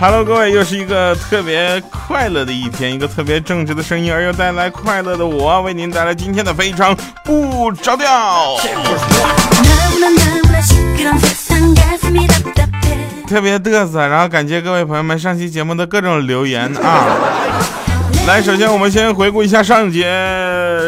！Hello，各位，又是一个特别快乐的一天，一个特别正直的声音，而又带来快乐的我，为您带来今天的非常不着调，特别嘚瑟。然后感谢各位朋友们上期节目的各种留言啊！来，首先我们先回顾一下上节，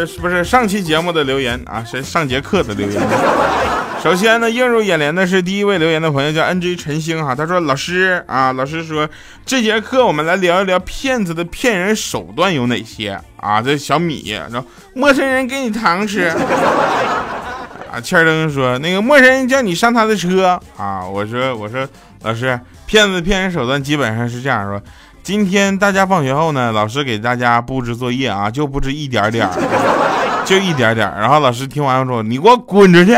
是不是上期节目的留言啊？是上节课的留言。首先呢，映入眼帘的是第一位留言的朋友叫 NG 陈星哈，他说老师啊，老师说这节课我们来聊一聊骗子的骗人手段有哪些啊？这小米说陌生人给你糖吃 啊，欠灯说那个陌生人叫你上他的车啊，我说我说老师，骗子骗人手段基本上是这样说，今天大家放学后呢，老师给大家布置作业啊，就布置一点点儿，就一点点儿，然后老师听完说你给我滚出去。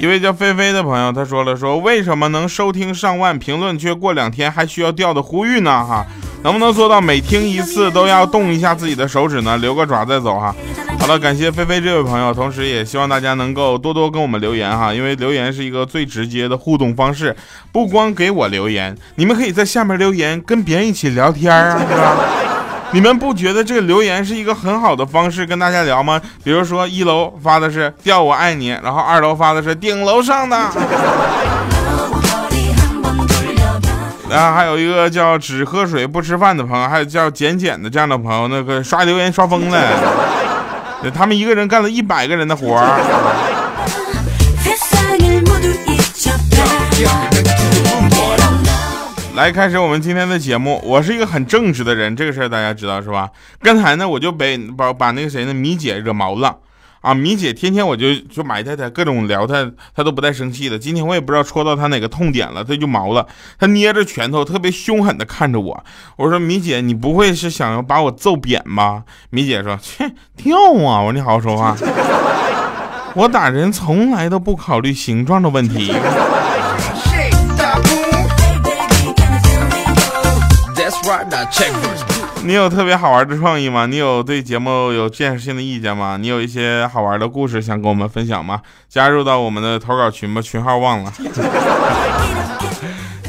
一位叫菲菲的朋友，他说了说为什么能收听上万评论，却过两天还需要掉的呼吁呢？哈，能不能做到每听一次都要动一下自己的手指呢？留个爪再走哈。好了，感谢菲菲这位朋友，同时也希望大家能够多多跟我们留言哈，因为留言是一个最直接的互动方式，不光给我留言，你们可以在下面留言，跟别人一起聊天啊，是吧？你们不觉得这个留言是一个很好的方式跟大家聊吗？比如说一楼发的是“调我爱你”，然后二楼发的是“顶楼上的”，然 后还有一个叫“只喝水不吃饭”的朋友，还有叫“简简”的这样的朋友，那个刷留言刷疯了，他们一个人干了一百个人的活儿。来开始我们今天的节目。我是一个很正直的人，这个事儿大家知道是吧？刚才呢，我就被把把那个谁呢，米姐惹毛了啊！米姐天天我就就埋汰她，各种聊她，她都不带生气的。今天我也不知道戳到她哪个痛点了，她就毛了。她捏着拳头，特别凶狠的看着我。我说米姐，你不会是想要把我揍扁吧？米姐说：切，跳啊！我说你好好说话。我打人从来都不考虑形状的问题。你有特别好玩的创意吗？你有对节目有建设性的意见吗？你有一些好玩的故事想跟我们分享吗？加入到我们的投稿群吧，群号忘了。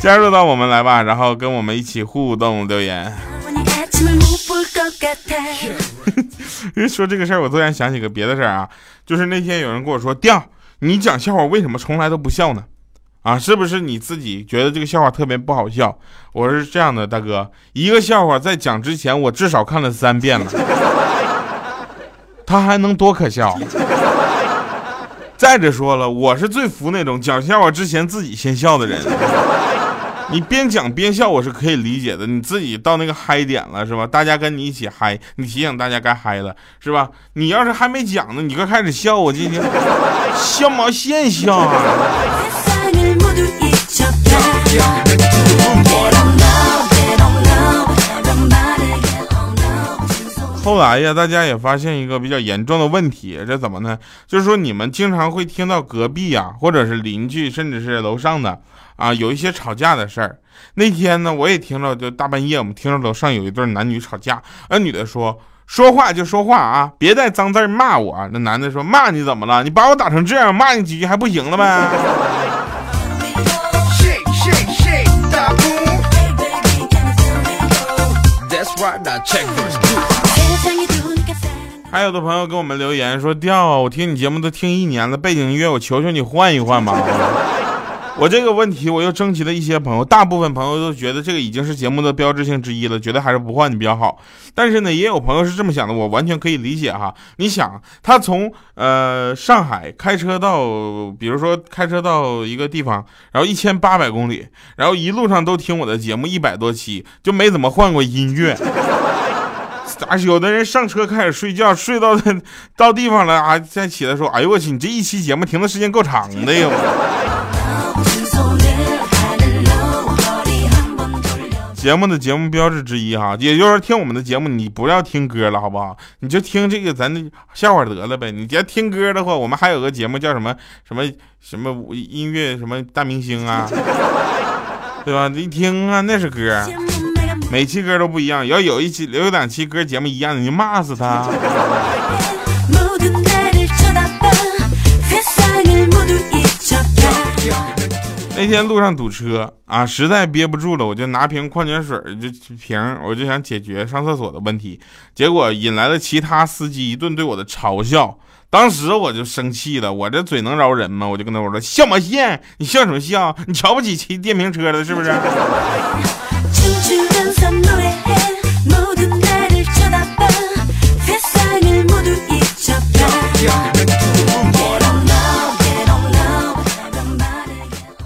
加入到我们来吧，然后跟我们一起互动留言。因为说这个事儿，我突然想起个别的事儿啊，就是那天有人跟我说：“调，你讲笑话为什么从来都不笑呢？”啊，是不是你自己觉得这个笑话特别不好笑？我是这样的，大哥，一个笑话在讲之前，我至少看了三遍了，他还能多可笑？再者说了，我是最服那种讲笑话之前自己先笑的人。你边讲边笑，我是可以理解的。你自己到那个嗨点了，是吧？大家跟你一起嗨，你提醒大家该嗨了，是吧？你要是还没讲呢，你刚开始笑，我今天笑毛线笑啊！后来呀，大家也发现一个比较严重的问题，这怎么呢？就是说你们经常会听到隔壁呀，或者是邻居，甚至是楼上的啊，有一些吵架的事儿。那天呢，我也听到，就大半夜我们听着楼上有一对男女吵架，那女的说：“说话就说话啊，别带脏字骂我。”那男的说：“骂你怎么了？你把我打成这样，骂你几句还不行了呗？”还有的朋友给我们留言说：“调，我听你节目都听一年了，背景音乐我求求你换一换吧。”我这个问题我又征集了一些朋友，大部分朋友都觉得这个已经是节目的标志性之一了，觉得还是不换你比较好。但是呢，也有朋友是这么想的，我完全可以理解哈。你想，他从呃上海开车到，比如说开车到一个地方，然后一千八百公里，然后一路上都听我的节目一百多期，就没怎么换过音乐。咋有的人上车开始睡觉，睡到到地方了啊，再起来说，哎呦我去，你这一期节目停的时间够长的呀！节目的节目标志之一哈，也就是听我们的节目，你不要听歌了，好不好？你就听这个咱的笑话得了呗。你要听歌的话，我们还有个节目叫什么什么什么音乐什么大明星啊，对吧？一听啊，那是歌，每期歌都不一样。要有一期有两期歌节目一样的，你就骂死他。那天路上堵车啊，实在憋不住了，我就拿瓶矿泉水，就瓶，我就想解决上厕所的问题，结果引来了其他司机一顿对我的嘲笑。当时我就生气了，我这嘴能饶人吗？我就跟他我说笑么笑？你笑什么笑？你瞧不起骑电瓶车的，是不是？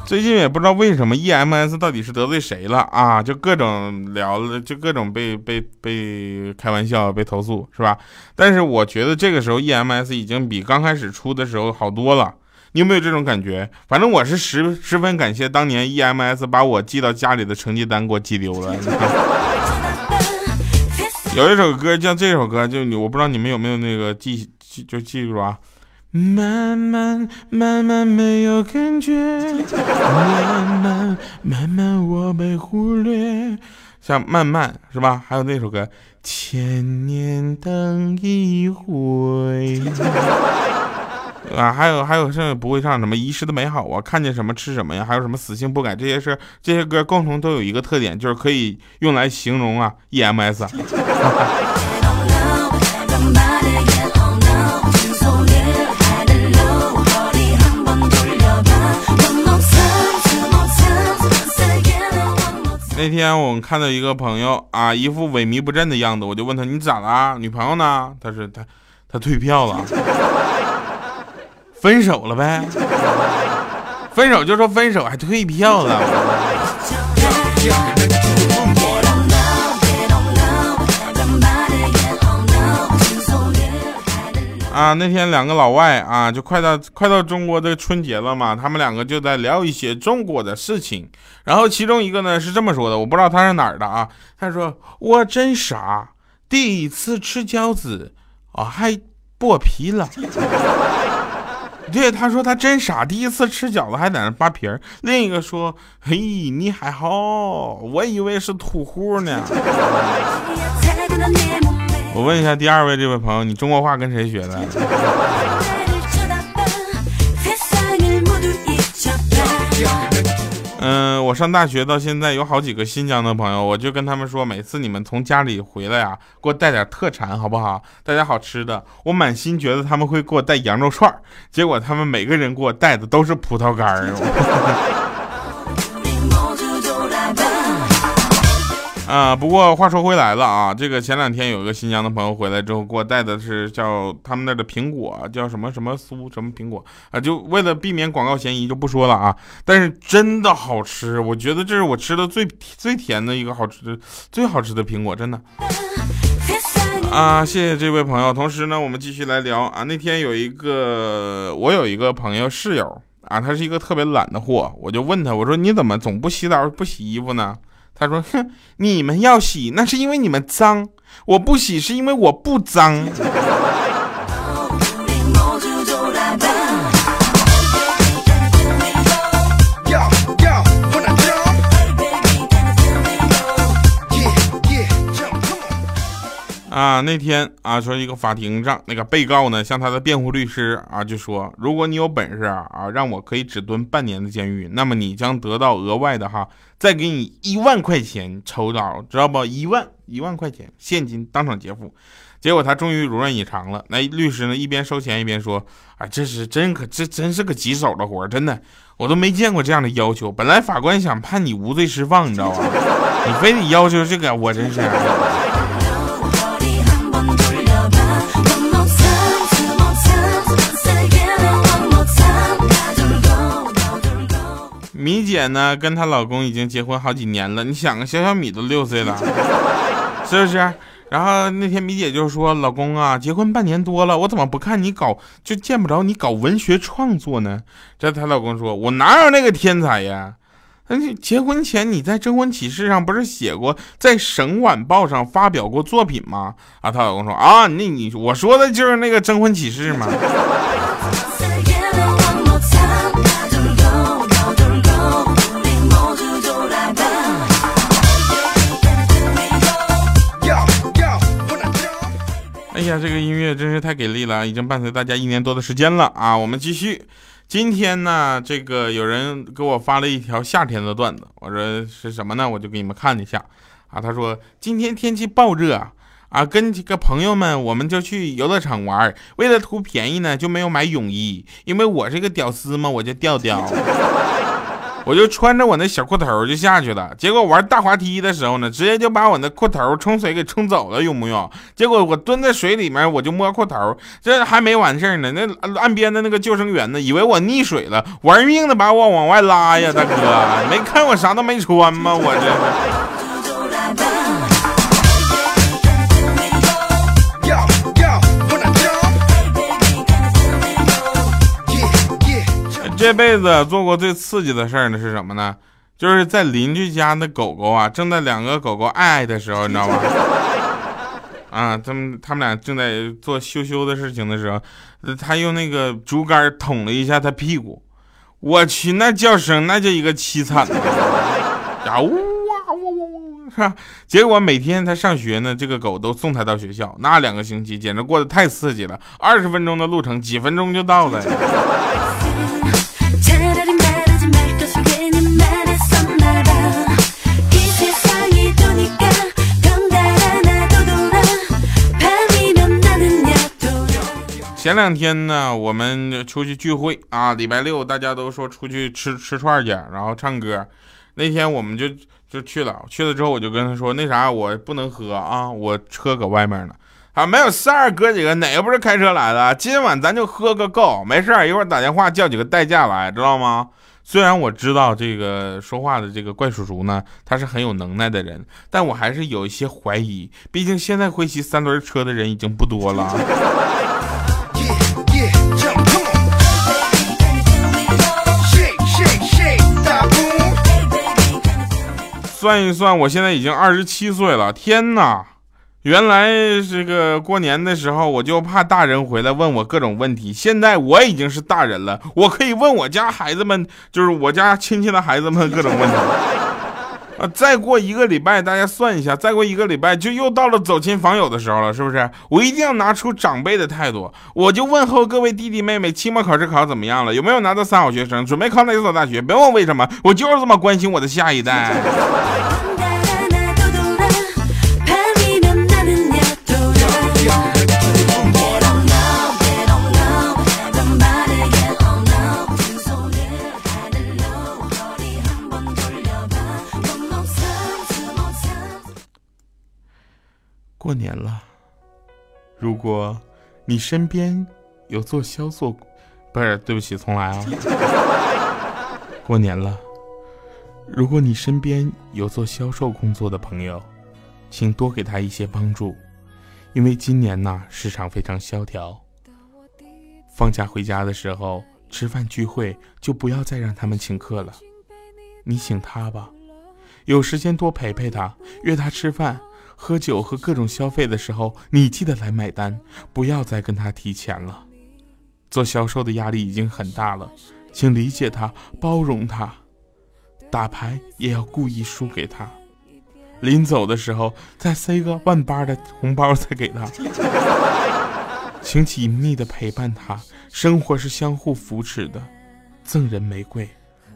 最近也不知道为什么 EMS 到底是得罪谁了啊？就各种聊了，就各种被被被开玩笑、被投诉，是吧？但是我觉得这个时候 EMS 已经比刚开始出的时候好多了。你有没有这种感觉？反正我是十十分感谢当年 EMS 把我寄到家里的成绩单给我寄丢了。有一首歌叫这首歌，就你我不知道你们有没有那个记记就记住啊。慢慢慢慢没有感觉，慢慢慢慢我被忽略，像慢慢是吧？还有那首歌，千年等一回，啊，还有还有剩下不会唱什么遗失的美好啊，看见什么吃什么呀？还有什么死性不改？这些是这些歌共同都有一个特点，就是可以用来形容啊，EMS。那天我们看到一个朋友啊，一副萎靡不振的样子，我就问他你咋啦？女朋友呢？他说他他退票了，分手了呗？分手就说分手，还退票了？啊，那天两个老外啊，就快到快到中国的春节了嘛，他们两个就在聊一些中国的事情。然后其中一个呢是这么说的，我不知道他是哪儿的啊。他说我真傻，第一次吃饺子啊还剥皮了。对，他说他真傻，第一次吃饺子还在那扒皮儿。另一个说，嘿，你还好，我以为是土户呢。我问一下第二位这位朋友，你中国话跟谁学的？嗯，我上大学到现在有好几个新疆的朋友，我就跟他们说，每次你们从家里回来啊，给我带点特产好不好？带点好吃的。我满心觉得他们会给我带羊肉串结果他们每个人给我带的都是葡萄干儿。啊，不过话说回来了啊，这个前两天有一个新疆的朋友回来之后，给我带的是叫他们那的苹果，叫什么什么酥什么苹果啊，就为了避免广告嫌疑就不说了啊。但是真的好吃，我觉得这是我吃的最最甜的一个好吃的最好吃的苹果，真的。啊，谢谢这位朋友。同时呢，我们继续来聊啊。那天有一个我有一个朋友室友啊，他是一个特别懒的货，我就问他，我说你怎么总不洗澡不洗衣服呢？他说：“哼，你们要洗，那是因为你们脏；我不洗，是因为我不脏。”啊，那天啊，说一个法庭上，那个被告呢，向他的辩护律师啊，就说：如果你有本事啊，让我可以只蹲半年的监狱，那么你将得到额外的哈，再给你一万块钱酬劳，知道不？一万一万块钱现金当场结付。结果他终于如愿以偿了。那律师呢，一边收钱一边说：啊，这是真可，这真是个棘手的活，真的，我都没见过这样的要求。本来法官想判你无罪释放，你知道吧？你非得要求这个，我真是。米姐呢，跟她老公已经结婚好几年了。你想啊，小小米都六岁了，是不是？然后那天米姐就说：“老公啊，结婚半年多了，我怎么不看你搞，就见不着你搞文学创作呢？”这她老公说：“我哪有那个天才呀？那结婚前你在征婚启事上不是写过在省晚报上发表过作品吗？”啊，她老公说：“啊，那你我说的就是那个征婚启事嘛。” 呀，这个音乐真是太给力了，已经伴随大家一年多的时间了啊！我们继续，今天呢，这个有人给我发了一条夏天的段子，我说是什么呢？我就给你们看一下啊。他说今天天气暴热啊，跟几个朋友们我们就去游乐场玩，为了图便宜呢，就没有买泳衣，因为我是个屌丝嘛，我就调调。我就穿着我那小裤头就下去了，结果玩大滑梯的时候呢，直接就把我那裤头冲水给冲走了，用不用？结果我蹲在水里面，我就摸裤头，这还没完事呢。那岸边的那个救生员呢，以为我溺水了，玩命的把我往外拉呀，大哥，没看我啥都没穿吗？我这。这辈子做过最刺激的事儿呢是什么呢？就是在邻居家的狗狗啊，正在两个狗狗爱爱的时候，你知道吗？啊，他们他们俩正在做羞羞的事情的时候，他用那个竹竿捅了一下他屁股，我去，那叫声那叫一个凄惨啊！呜哇呜呜呜，是吧？结果每天他上学呢，这个狗都送他到学校，那两个星期简直过得太刺激了，二十分钟的路程，几分钟就到了。前两天呢，我们出去聚会啊，礼拜六大家都说出去吃吃串去，然后唱歌。那天我们就就去了，去了之后我就跟他说，那啥我不能喝啊，我车搁外面呢。啊，没有事儿，哥几个哪个不是开车来的？今晚咱就喝个够，没事儿，一会儿打电话叫几个代驾来，知道吗？虽然我知道这个说话的这个怪叔叔呢，他是很有能耐的人，但我还是有一些怀疑，毕竟现在会骑三轮车的人已经不多了。算一算，我现在已经二十七岁了。天哪！原来这个过年的时候，我就怕大人回来问我各种问题。现在我已经是大人了，我可以问我家孩子们，就是我家亲戚的孩子们各种问题。啊，再过一个礼拜，大家算一下，再过一个礼拜就又到了走亲访友的时候了，是不是？我一定要拿出长辈的态度，我就问候各位弟弟妹妹，期末考试考怎么样了？有没有拿到三好学生？准备考哪所大学？别问为什么，我就是这么关心我的下一代。过年了，如果你身边有做销售，不是，对不起，重来啊。过年了，如果你身边有做销售工作的朋友，请多给他一些帮助，因为今年呢市场非常萧条。放假回家的时候吃饭聚会，就不要再让他们请客了，你请他吧，有时间多陪陪他，约他吃饭。喝酒和各种消费的时候，你记得来买单，不要再跟他提钱了。做销售的压力已经很大了，请理解他，包容他。打牌也要故意输给他，临走的时候再塞个万八的红包再给他。请紧密的陪伴他，生活是相互扶持的。赠人玫瑰，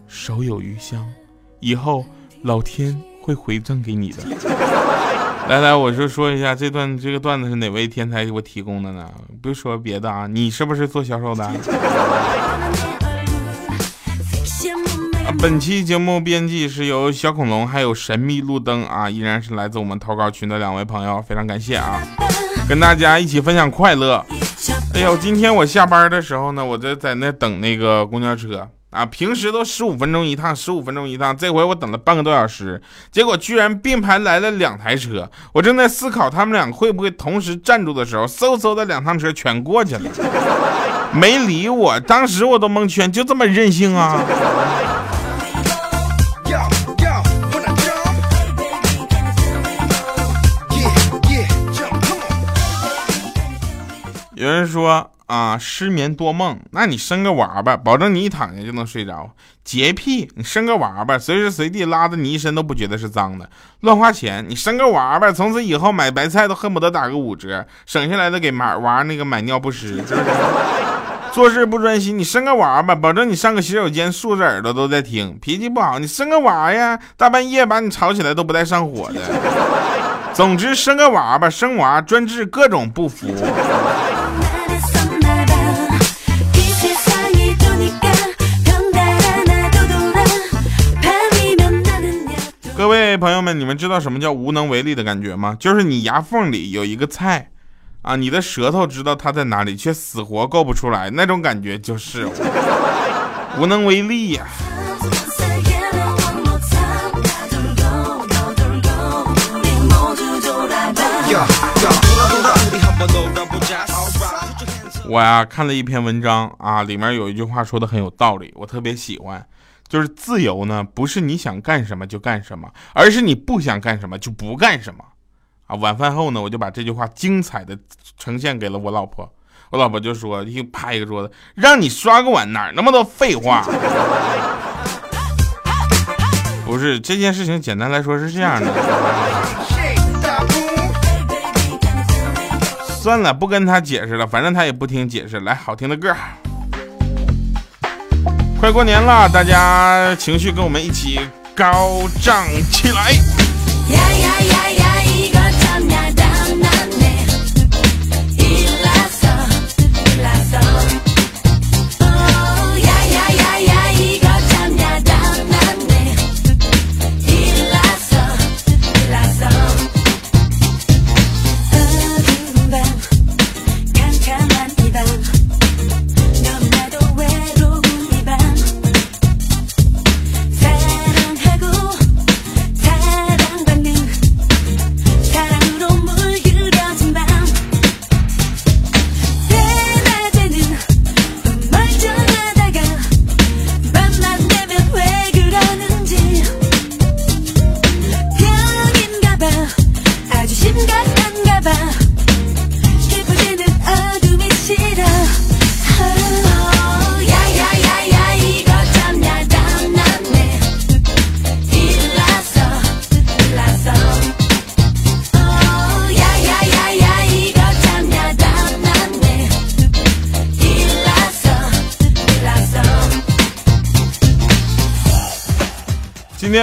手有余香，以后老天会回赠给你的。来来，我就说一下这段这个段子是哪位天才给我提供的呢？不说别的啊，你是不是做销售的？本期节目编辑是由小恐龙还有神秘路灯啊，依然是来自我们投稿群的两位朋友，非常感谢啊，跟大家一起分享快乐。哎呦，今天我下班的时候呢，我在在那等那个公交车。啊，平时都十五分钟一趟，十五分钟一趟，这回我等了半个多小时，结果居然并排来了两台车。我正在思考他们俩会不会同时站住的时候，嗖嗖的两趟车全过去了，没理我。当时我都蒙圈，就这么任性啊！有人说。啊，失眠多梦，那你生个娃吧，保证你一躺下就能睡着。洁癖，你生个娃吧，随时随地拉的你一身都不觉得是脏的。乱花钱，你生个娃吧，从此以后买白菜都恨不得打个五折，省下来的给买娃那个买尿不湿，做事不专心，你生个娃吧，保证你上个洗手间竖着耳朵都在听。脾气不好，你生个娃呀，大半夜把你吵起来都不带上火的。总之，生个娃吧，生娃专治各种不服。朋友们，你们知道什么叫无能为力的感觉吗？就是你牙缝里有一个菜，啊，你的舌头知道它在哪里，却死活够不出来，那种感觉就是 无能为力呀。我呀看了一篇文章啊，里面有一句话说的很有道理，我特别喜欢。就是自由呢，不是你想干什么就干什么，而是你不想干什么就不干什么，啊！晚饭后呢，我就把这句话精彩的呈现给了我老婆，我老婆就说，一拍一个桌子，让你刷个碗哪那么多废话？不是这件事情，简单来说是这样的。算了，不跟他解释了，反正他也不听解释。来，好听的歌。快过年了，大家情绪跟我们一起高涨起来！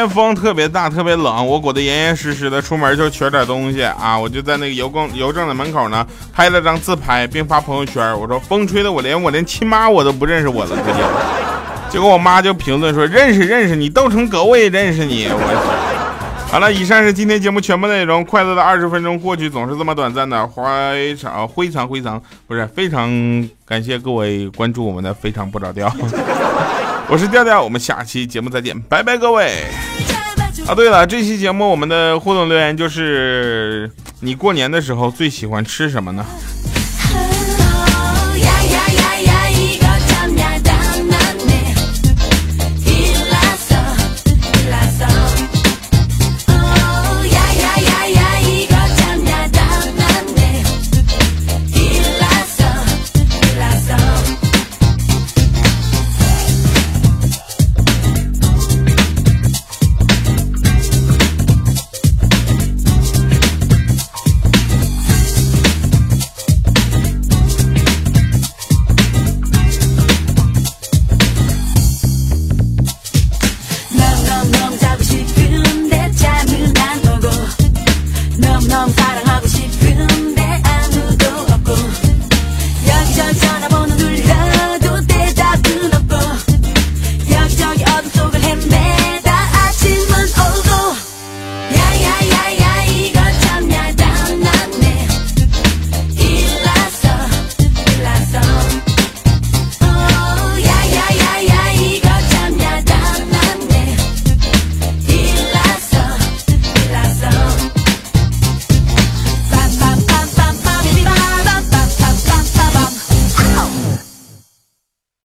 天风特别大，特别冷，我裹得严严实实的，出门就取点东西啊，我就在那个邮公邮政的门口呢，拍了张自拍，并发朋友圈。我说风吹的我连我连亲妈我都不认识我了，直接。结果我妈就评论说认识认识你，斗成狗我也认识你。我好了，以上是今天节目全部内容。快乐的二十分钟过去总是这么短暂的，非常非常非常不是非常感谢各位关注我们的非常不着调。我是调调，我们下期节目再见，拜拜各位。啊，对了，这期节目我们的互动留言就是，你过年的时候最喜欢吃什么呢？ 넌 사랑하고 싶은데